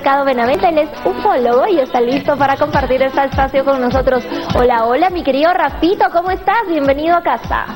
Mercado Benavente, él es ufólogo y está listo para compartir este espacio con nosotros. Hola, hola, mi querido Rafito, ¿cómo estás? Bienvenido a casa.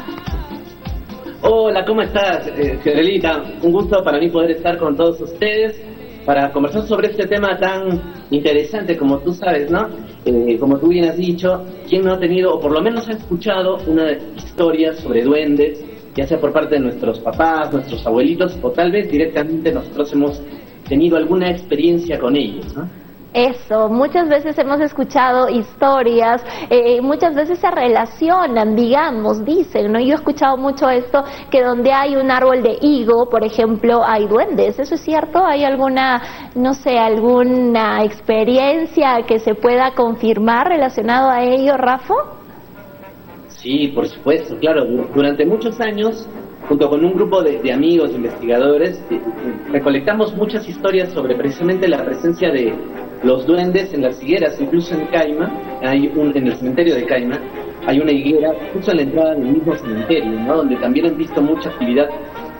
Hola, ¿cómo estás, eh, Fiorelita? Un gusto para mí poder estar con todos ustedes para conversar sobre este tema tan interesante como tú sabes, ¿no? Eh, como tú bien has dicho, ¿quién no ha tenido, o por lo menos ha escuchado, una historia sobre duendes, ya sea por parte de nuestros papás, nuestros abuelitos, o tal vez directamente nosotros hemos tenido alguna experiencia con ellos, ¿no? Eso, muchas veces hemos escuchado historias, eh, muchas veces se relacionan, digamos, dicen, ¿no? Yo he escuchado mucho esto, que donde hay un árbol de higo, por ejemplo, hay duendes, ¿eso es cierto? ¿Hay alguna, no sé, alguna experiencia que se pueda confirmar relacionado a ello, Rafa? Sí, por supuesto, claro, durante muchos años junto con un grupo de, amigos investigadores, eh, recolectamos muchas historias sobre precisamente la presencia de los duendes en las higueras, incluso en Caima, hay un, en el cementerio de Caima, hay una higuera justo en la entrada del mismo cementerio, ¿no? donde también han visto mucha actividad,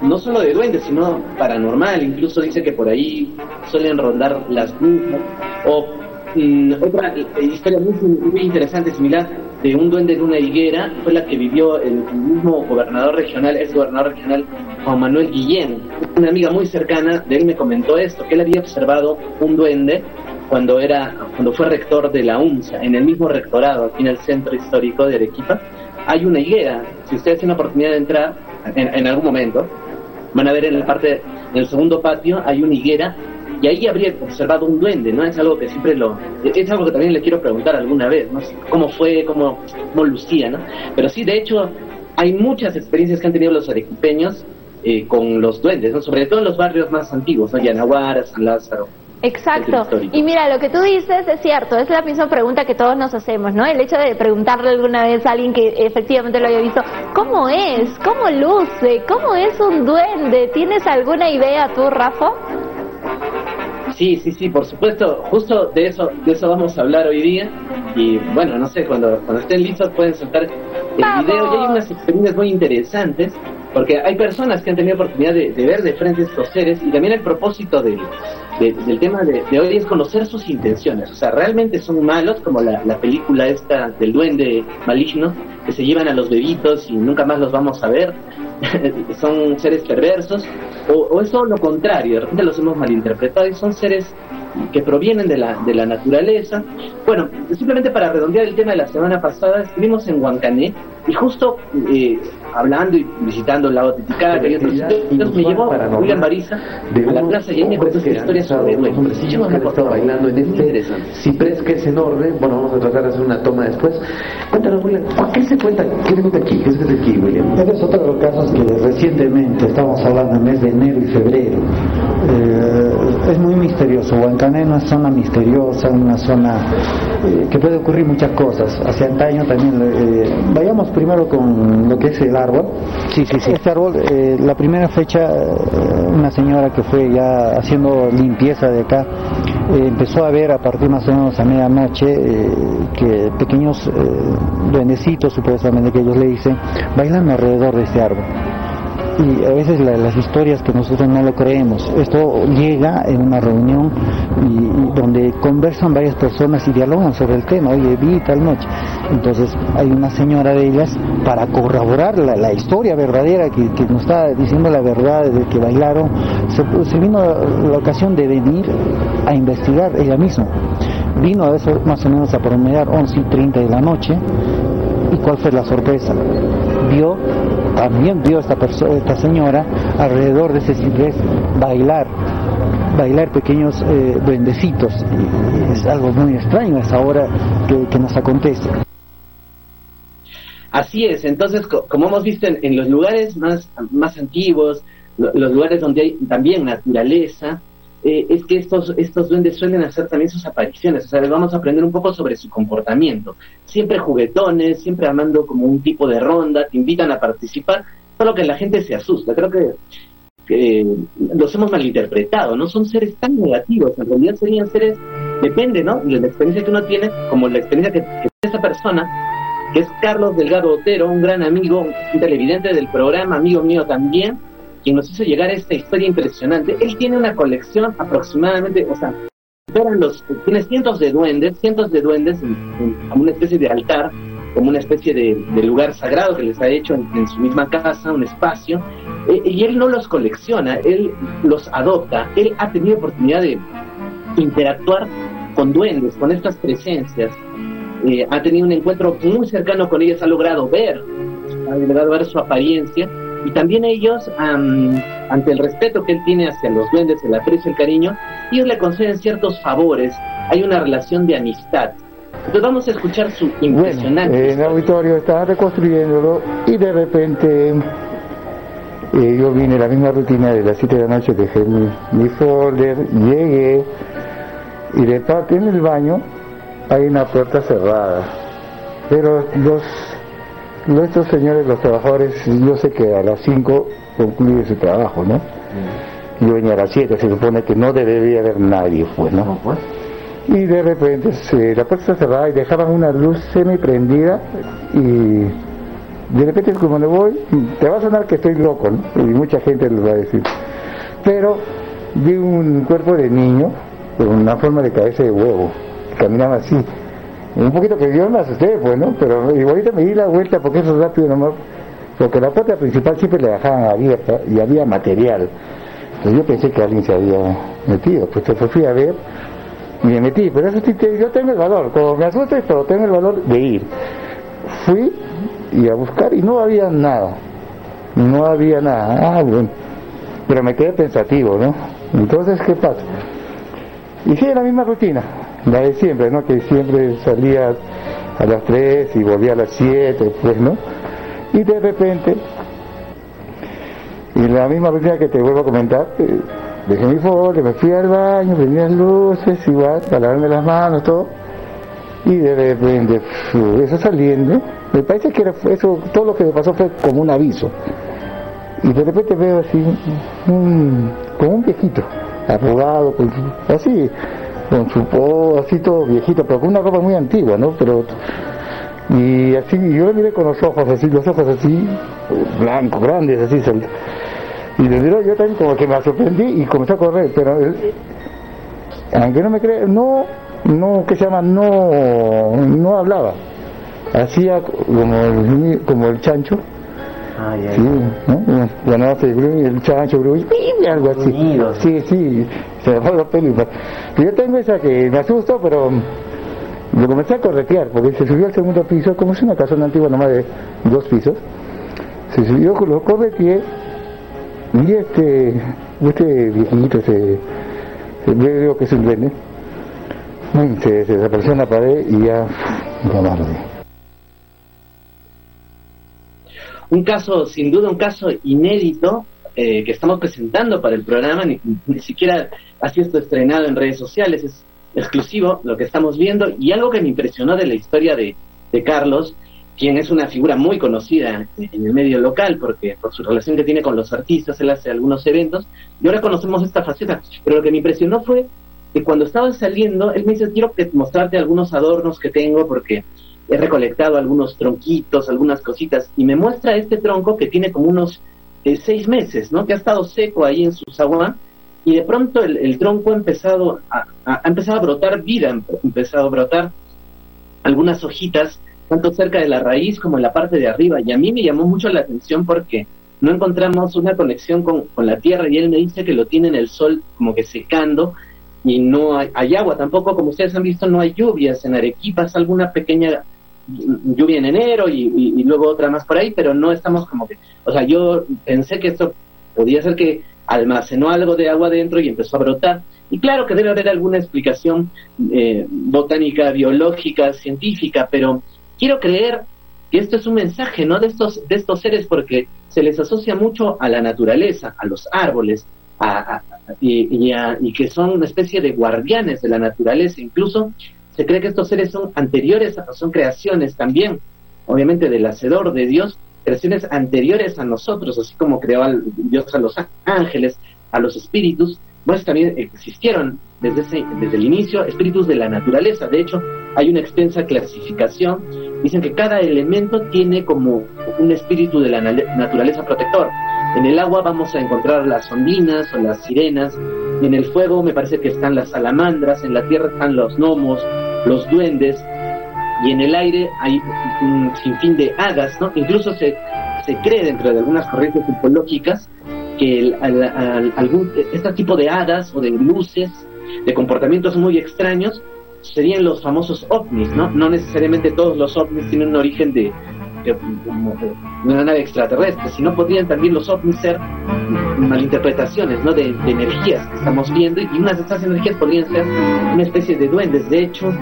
no solo de duendes, sino paranormal, incluso dice que por ahí suelen rondar las brujas, o mm, otra historia muy, muy interesante, similar, de un duende en una higuera fue la que vivió el, mismo gobernador regional, ex gobernador regional Juan Manuel Guillén. Una amiga muy cercana de él me comentó esto, que él había observado un duende cuando era cuando fue rector de la UNSA, en el mismo rectorado, aquí en el centro histórico de Arequipa, hay una higuera. Si ustedes tienen la oportunidad de entrar en, algún momento, van a ver en la parte, en el segundo patio, hay una higuera y ahí habría observado un duende, ¿no? Es algo que siempre lo... Es algo que también le quiero preguntar alguna vez, ¿no? ¿Cómo fue, cómo, cómo lucía, ¿no? Pero sí, de hecho, hay muchas experiencias que han tenido los arequipeños eh, con los duendes, ¿no? Sobre todo en los barrios más antiguos, ¿no? Yanaguara, San Lázaro. Exacto. Y mira, lo que tú dices es cierto, es la misma pregunta que todos nos hacemos, ¿no? El hecho de preguntarle alguna vez a alguien que efectivamente lo haya visto, ¿cómo es? ¿Cómo luce? ¿Cómo es un duende? ¿Tienes alguna idea tú, Rafa? Sí, sí, sí, por supuesto. Justo de eso, de eso vamos a hablar hoy día. Y bueno, no sé, cuando, cuando estén listos pueden soltar el video. Y hay unas experiencias muy interesantes, porque hay personas que han tenido oportunidad de, ver de frente estos seres. Y también el propósito del, del tema de, hoy es conocer sus intenciones. O sea, realmente son malos, como la, la película esta del duende maligno, que se llevan a los bebitos y nunca más los vamos a ver son seres perversos, o, es todo lo contrario, de repente los hemos malinterpretado y son seres que provienen de la, de la naturaleza. Bueno, simplemente para redondear el tema de la semana pasada, estuvimos en Huancané y justo eh, hablando y visitando el lago Titicaca y otros sitios, me llevó William Bariza a la plaza y ahí me contó historia sobre duendes. Sí, hemos estado bailando en este ciprés que es enorme. Bueno, vamos a tratar de hacer una toma después. Cuéntanos, William, ¿qué se cuenta? ¿Qué se cuenta aquí? ¿Qué se cuenta aquí, William? Este es otro de los casos que recientemente, estamos hablando en mes de enero y febrero, eh, es muy misterioso. Huancané es una zona misteriosa, una zona eh, que puede ocurrir muchas cosas. Hace antaño también, eh, vayamos primero con lo que es el árbol. Sí, sí, sí. Este árbol, eh, la primera fecha, una señora que fue ya haciendo limpieza de acá, empezó a ver a partir más o menos a medianoche que pequeños duendecitos, supuestamente que ellos le dicen, bailan alrededor de este árbol y a veces las historias que nosotros no lo creemos. Esto llega en una reunión y, donde conversan varias personas y dialogan sobre el tema, oye, vi tal noche. Entonces hay una señora de ellas para corroborar la, historia verdadera que, nos está diciendo la verdad de que bailaron, se, vino la ocasión de venir a investigar ella misma. Vino a eso más o menos a promediar 11 y 30 de la noche. ¿Y cuál fue la sorpresa? Vio también vio esta, persona, esta señora alrededor de ese ciprés bailar, bailar pequeños eh, duendecitos. Es algo muy extraño esa hora que, nos acontece. Así es, entonces como hemos visto en, los lugares más, más antiguos, los lugares donde hay también naturaleza, eh, es que estos, estos duendes suelen hacer también sus apariciones, o sea, vamos a aprender un poco sobre su comportamiento. Siempre juguetones, siempre armando como un tipo de ronda, te invitan a participar, solo que la gente se asusta. Creo que, los hemos malinterpretado, no son seres tan negativos, en realidad serían seres, depende, ¿no? De la experiencia que uno tiene, como la experiencia que, que tiene esa persona, que es Carlos Delgado Otero, un gran amigo, un televidente del programa, amigo mío también, quien nos hizo llegar esta historia impresionante, él tiene una colección aproximadamente, o sea, los, tiene cientos de duendes, cientos de duendes en, una especie de altar, como una especie de, lugar sagrado que les ha hecho en, su misma casa, un espacio, eh, y él no los colecciona, él los adopta, él ha tenido oportunidad de interactuar con duendes, con estas presencias, eh, ha tenido un encuentro muy cercano con ellas, ha logrado ver, ha logrado ver su apariencia, y también ellos, ante el respeto que él tiene hacia los duendes, el aprecio, el cariño, ellos le conceden ciertos favores, hay una relación de amistad. Entonces vamos a escuchar su impresionante. Bueno, en el auditorio estaba reconstruyéndolo y de repente eh, yo vine la misma rutina de las 7 de la noche, dejé mi, mi folder, llegué y de parte en el baño hay una puerta cerrada. Pero los nuestros señores, los trabajadores, yo sé que a las 5 concluye su trabajo, ¿no? Mm. Yo venía a las 7, se supone que no debería haber nadie, pues, ¿no? pues. Y de repente la puerta cerrada y dejaban una luz semi prendida y de repente como me voy, te va a sonar que estoy loco, ¿no? Y mucha gente lo va a decir. Pero vi un cuerpo de niño con una forma de cabeza de huevo, caminaba así un poquito que yo me asusté, pues, ¿no? Pero igualito me di la vuelta porque eso es rápido nomás, porque la puerta principal siempre la dejaban abierta y había material. Entonces yo pensé que alguien se había metido, pues entonces fui a ver y me metí, pero eso sí, yo tengo el valor, como me asusté, pero tengo el valor de ir. Fui y a buscar y no había nada, no había nada, ah, bueno, pero me quedé pensativo, ¿no? Entonces, ¿qué pasa? Y sí, la misma rutina, la de siempre, ¿no? Que siempre salía a las 3 y volvía a las 7, pues, ¿no? Y de repente, y la misma rutina que te vuelvo a comentar, eh, dejé mi folio, me fui al baño, prendí las luces, igual, para lavarme las manos, todo, y de repente, eso saliendo, me parece que era, eso, todo lo que me pasó fue como un aviso. Y de repente veo así, como un viejito, arrugado, así, con su po así todo viejito, pero con una ropa muy antigua, ¿no? Pero y así yo le miré con los ojos así, los ojos así blancos, grandes, así y le digo yo también como que me sorprendí y comencé a correr, pero aunque no me cree, no, no, ¿qué se llama? No, no hablaba, hacía como el, como el chancho, Ah, Sí, ¿no? Bueno, el chancho, algo así. Sí, sí, se me fue los pelos. Yo tengo esa que me asusto, pero lo comencé a corretear, porque se subió al segundo piso, como es una casona antigua nomás de dos pisos, se subió, lo correteé, y este, este viejito, se, veo que es un duende, se, se desapareció en la pared y ya, ya un caso, sin duda, un caso inédito eh, que estamos presentando para el programa, ni, siquiera ha sido estrenado en redes sociales, es exclusivo lo que estamos viendo. Y algo que me impresionó de la historia de, Carlos, quien es una figura muy conocida en el medio local porque por su relación que tiene con los artistas, él hace algunos eventos y ahora conocemos esta faceta, pero lo que me impresionó fue que cuando estaba saliendo, él me dice, quiero mostrarte algunos adornos que tengo porque he recolectado algunos tronquitos, algunas cositas, y me muestra este tronco que tiene como unos eh, seis meses, ¿no? Que ha estado seco ahí en su sagua, y de pronto el, tronco ha empezado a, ha empezado a brotar vida, ha empezado a brotar algunas hojitas, tanto cerca de la raíz como en la parte de arriba, y a mí me llamó mucho la atención porque no encontramos una conexión con, con la tierra, y él me dice que lo tiene en el sol como que secando, y no hay, hay, agua tampoco, como ustedes han visto, no hay lluvias en Arequipa, alguna pequeña lluvia en enero y, luego otra más por ahí, pero no estamos como que, o sea, yo pensé que esto podía ser que almacenó algo de agua dentro y empezó a brotar. Y claro que debe haber alguna explicación eh, botánica, biológica, científica, pero quiero creer que esto es un mensaje, ¿no? De estos, de estos seres, porque se les asocia mucho a la naturaleza, a los árboles, y, y que son una especie de guardianes de la naturaleza. Incluso se cree que estos seres son anteriores, son creaciones también, obviamente del Hacedor, de Dios, creaciones anteriores a nosotros, así como creó Dios a los ángeles, a los espíritus, pues también existieron desde, desde el inicio espíritus de la naturaleza. De hecho, hay una extensa clasificación. Dicen que cada elemento tiene como un espíritu de la naturaleza protector. En el agua vamos a encontrar las ondinas o las sirenas, en el fuego me parece que están las salamandras, en la tierra están los gnomos, los duendes, y en el aire hay un sinfín de hadas, ¿no? Incluso se, se cree dentro de algunas corrientes tipológicas que algún, este tipo de hadas o de luces, de comportamientos muy extraños, serían los famosos ovnis, ¿no? No necesariamente todos los ovnis tienen un origen de, de, una nave extraterrestre, sino podrían también los ovnis ser malinterpretaciones, ¿no? De, energías que estamos viendo y unas de estas energías podrían ser una especie de duendes. De hecho,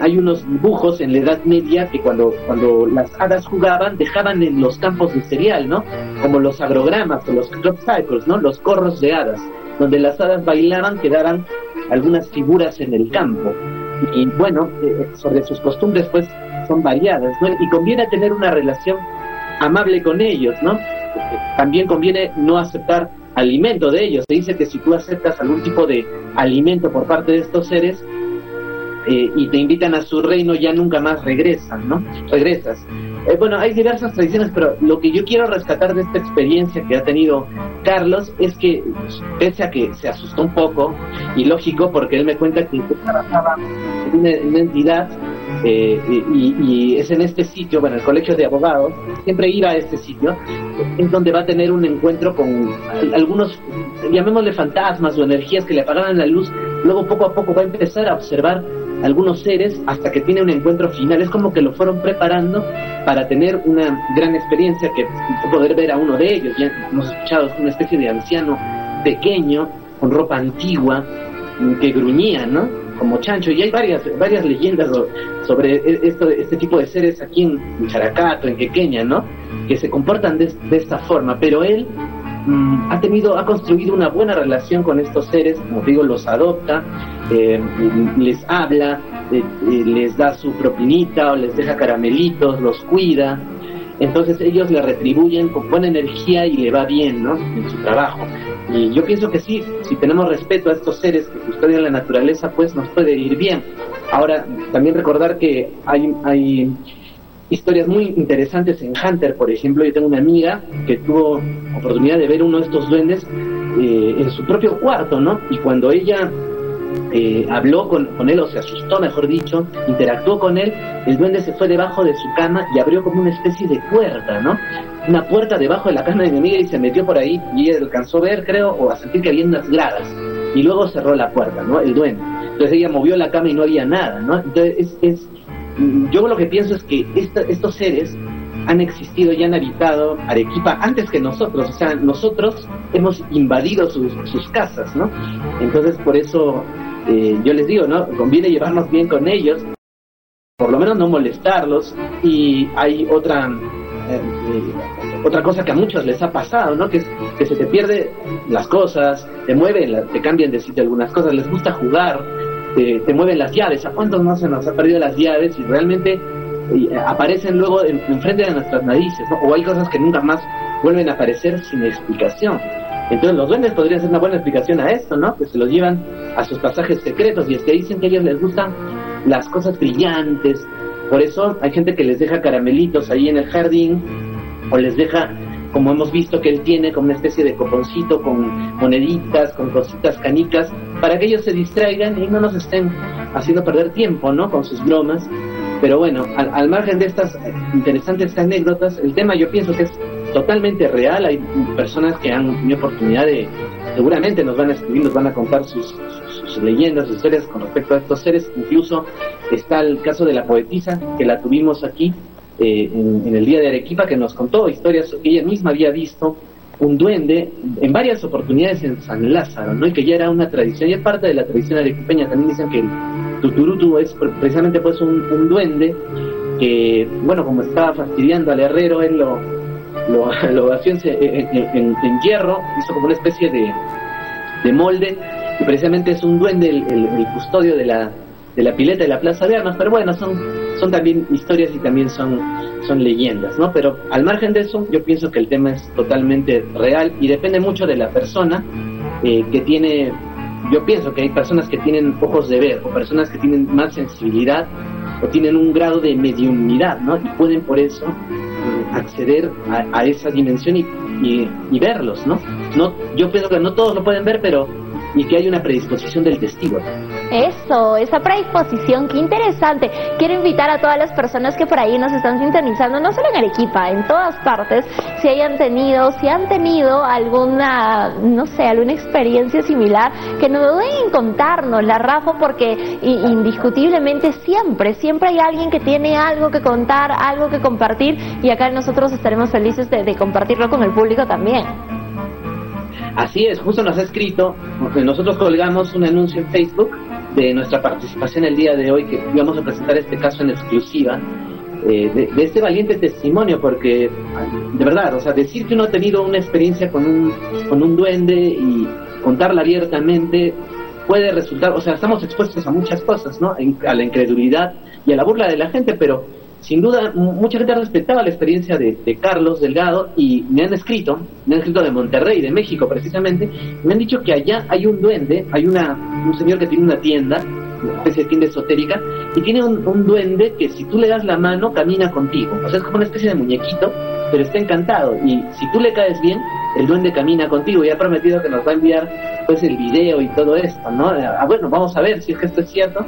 hay unos dibujos en la Edad Media que cuando, cuando las hadas jugaban dejaban en los campos de cereal, ¿no? Como los agrogramas o los crop cycles, ¿no? Los corros de hadas, donde las hadas bailaban quedaban algunas figuras en el campo. Y bueno, eh, sobre sus costumbres pues son variadas, ¿no? Y conviene tener una relación amable con ellos, ¿no? También conviene no aceptar alimento de ellos. Se dice que si tú aceptas algún tipo de alimento por parte de estos seres, eh, y te invitan a su reino, ya nunca más regresan, ¿no? Regresas. Eh, bueno, hay diversas tradiciones, pero lo que yo quiero rescatar de esta experiencia que ha tenido Carlos es que, pese a que se asustó un poco, y lógico, porque él me cuenta que trabajaba en una, entidad eh, y, es en este sitio, bueno, el colegio de abogados, siempre iba a este sitio, es donde va a tener un encuentro con algunos, llamémosle fantasmas o energías que le apagaban la luz, luego poco a poco va a empezar a observar algunos seres hasta que tiene un encuentro final. Es como que lo fueron preparando para tener una gran experiencia, que poder ver a uno de ellos. Ya hemos escuchado, es una especie de anciano pequeño, con ropa antigua, que gruñía, ¿no? Como chancho. Y hay varias, varias leyendas sobre e, esto, este tipo de seres aquí en Characato, en Quequeña, ¿no? Que se comportan de, esta forma. Pero él Mm, ha tenido, ha construido una buena relación con estos seres, como digo, los adopta, eh, les habla, eh, eh, les da su propinita o les deja caramelitos, los cuida. Entonces ellos le retribuyen con buena energía y le va bien, ¿no? En su trabajo. Y yo pienso que sí, si tenemos respeto a estos seres que custodian la naturaleza, pues nos puede ir bien. Ahora, también recordar que hay, hay historias muy interesantes en Hunter, por ejemplo. Yo tengo una amiga que tuvo oportunidad de ver uno de estos duendes eh, en su propio cuarto, ¿no? Y cuando ella eh, habló con, él, o se asustó, mejor dicho, interactuó con él, el duende se fue debajo de su cama y abrió como una especie de puerta, ¿no? Una puerta debajo de la cama de mi amiga y se metió por ahí y ella alcanzó a ver, creo, o a sentir que había unas gradas. Y luego cerró la puerta, ¿no? El duende. Entonces ella movió la cama y no había nada, ¿no? Entonces es, es yo lo que pienso es que estos seres han existido y han habitado Arequipa antes que nosotros, o sea, nosotros hemos invadido sus, casas, ¿no? Entonces, por eso eh, yo les digo, ¿no? Conviene llevarnos bien con ellos, por lo menos no molestarlos, y hay otra... Eh, eh, otra cosa que a muchos les ha pasado, ¿no? Que, que se te pierde las cosas, te mueven, te cambian de sitio algunas cosas, les gusta jugar, te, mueven las llaves. ¿A cuántos no se nos ha perdido las llaves y realmente eh, aparecen luego enfrente de nuestras narices? O hay cosas que nunca más vuelven a aparecer sin explicación. Entonces los duendes podrían ser una buena explicación a esto, ¿no? Que se los llevan a sus pasajes secretos y es que dicen que a ellos les gustan las cosas brillantes. Por eso hay gente que les deja caramelitos ahí en el jardín o les deja como hemos visto que él tiene como una especie de coponcito con moneditas, con cositas canicas, para que ellos se distraigan y no nos estén haciendo perder tiempo, ¿no? Con sus bromas. Pero bueno, al, margen de estas interesantes anécdotas, el tema yo pienso que es totalmente real. Hay personas que han tenido oportunidad de, seguramente nos van a escribir, nos van a contar sus, leyendas, sus historias con respecto a estos seres. Incluso está el caso de la poetisa, que la tuvimos aquí, eh, en, el día de Arequipa que nos contó historias que ella misma había visto un duende en varias oportunidades en San Lázaro, ¿no? Y que ya era una tradición, y es parte de la tradición arequipeña. También dicen que tuturutu es precisamente pues un, duende que, bueno, como estaba fastidiando al herrero, él lo, lo, lo hacía en, hierro, hizo como una especie de, de molde, y precisamente es un duende el, el custodio de la, de la pileta de la Plaza de Armas, pero bueno, son, son también historias y también son, son leyendas, ¿no? Pero al margen de eso, yo pienso que el tema es totalmente real y depende mucho de la persona eh, que tiene, yo pienso que hay personas que tienen ojos de ver o personas que tienen más sensibilidad o tienen un grado de mediunidad, ¿no? Y pueden por eso eh, acceder a, esa dimensión y, y, verlos, ¿no? no yo pienso que no todos lo pueden ver, pero y que hay una predisposición del testigo. Eso, esa predisposición, qué interesante. Quiero invitar a todas las personas que por ahí nos están sintonizando, no solo en Arequipa, en todas partes, si hayan tenido, si han tenido alguna, no sé, alguna experiencia similar, que no duden en contarnos, la Rafa, porque indiscutiblemente siempre, siempre hay alguien que tiene algo que contar, algo que compartir, y acá nosotros estaremos felices de compartirlo con el público también. Así es, justo nos ha escrito, nosotros colgamos un anuncio en Facebook de nuestra participación el día de hoy, que íbamos a presentar este caso en exclusiva, eh, de, este valiente testimonio, porque de verdad, o sea, decir que uno ha tenido una experiencia con un, con un duende y contarla abiertamente puede resultar, o sea, estamos expuestos a muchas cosas, ¿no? A la incredulidad y a la burla de la gente, pero sin duda, mucha gente respetaba la experiencia de, Carlos Delgado y me han escrito, me han escrito de Monterrey, de México precisamente, me han dicho que allá hay un duende, hay una, un señor que tiene una tienda, una especie de tienda esotérica, y tiene un, duende que si tú le das la mano camina contigo. O sea, es como una especie de muñequito, pero está encantado. Y si tú le caes bien, el duende camina contigo y ha prometido que nos va a enviar pues el video y todo esto, ¿no? Ah, bueno, vamos a ver si es que esto es cierto,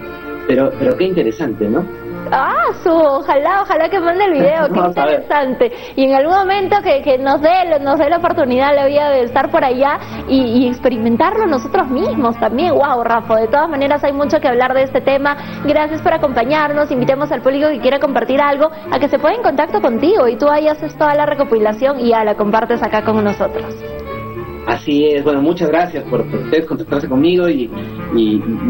pero, pero qué interesante, ¿no? Ah, su, ojalá, ojalá que mande el video, qué interesante. Y en algún momento que, que nos dé nos dé la oportunidad, la vida de estar por allá y, experimentarlo nosotros mismos también. Wow, Rafa, de todas maneras hay mucho que hablar de este tema. Gracias por acompañarnos. Invitemos al público que quiera compartir algo a que se ponga en contacto contigo y tú ahí haces toda la recopilación y ya la compartes acá con nosotros. Así es, bueno, muchas gracias por, ustedes contactarse conmigo y,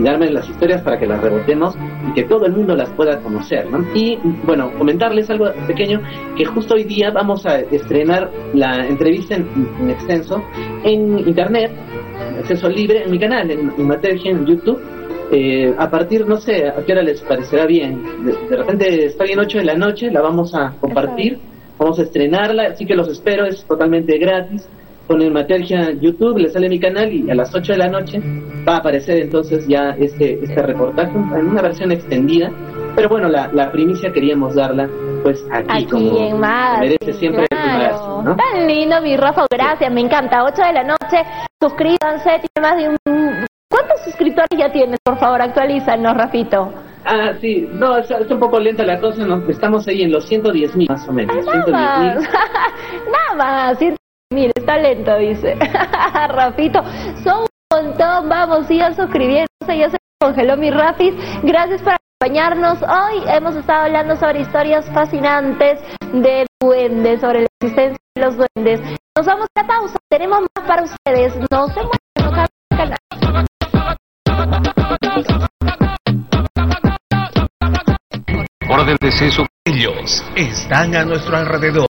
darme las historias para que las rebotemos y que todo el mundo las pueda conocer, ¿no? Y bueno, comentarles algo pequeño, que justo hoy día vamos a estrenar la entrevista en, extenso en internet, acceso libre en mi canal, en, en Matergia, en YouTube. Eh, a partir, no sé, a qué hora les parecerá bien. De, repente está bien 8 de la noche, la vamos a compartir, vamos a estrenarla, así que los espero, es totalmente gratis ponen Matergia YouTube, le sale mi canal y a las 8 de la noche va a aparecer entonces ya este, este reportaje en una versión extendida. Pero bueno, la, la primicia queríamos darla pues aquí, aquí como en más, merece siempre claro. el ¿no? Tan lindo mi Rafa, gracias, me encanta. 8 de la noche, suscríbanse, tiene más de un... ¿Cuántos suscriptores ya tienes? Por favor, actualízanos, Rafito. Ah, sí, no, es, es, un poco lenta la cosa, nos, estamos ahí en los 110 mil más o menos. Nada, 110, más. nada más, 110 talento, dice. Rafito, son un montón, vamos, sigan suscribiéndose, ya se congeló mi Rafis. Gracias por acompañarnos. Hoy hemos estado hablando sobre historias fascinantes de duendes, sobre la existencia de los duendes. Nos vamos a la pausa, tenemos más para ustedes. No se muevan, canal. Orden de ellos están a nuestro alrededor.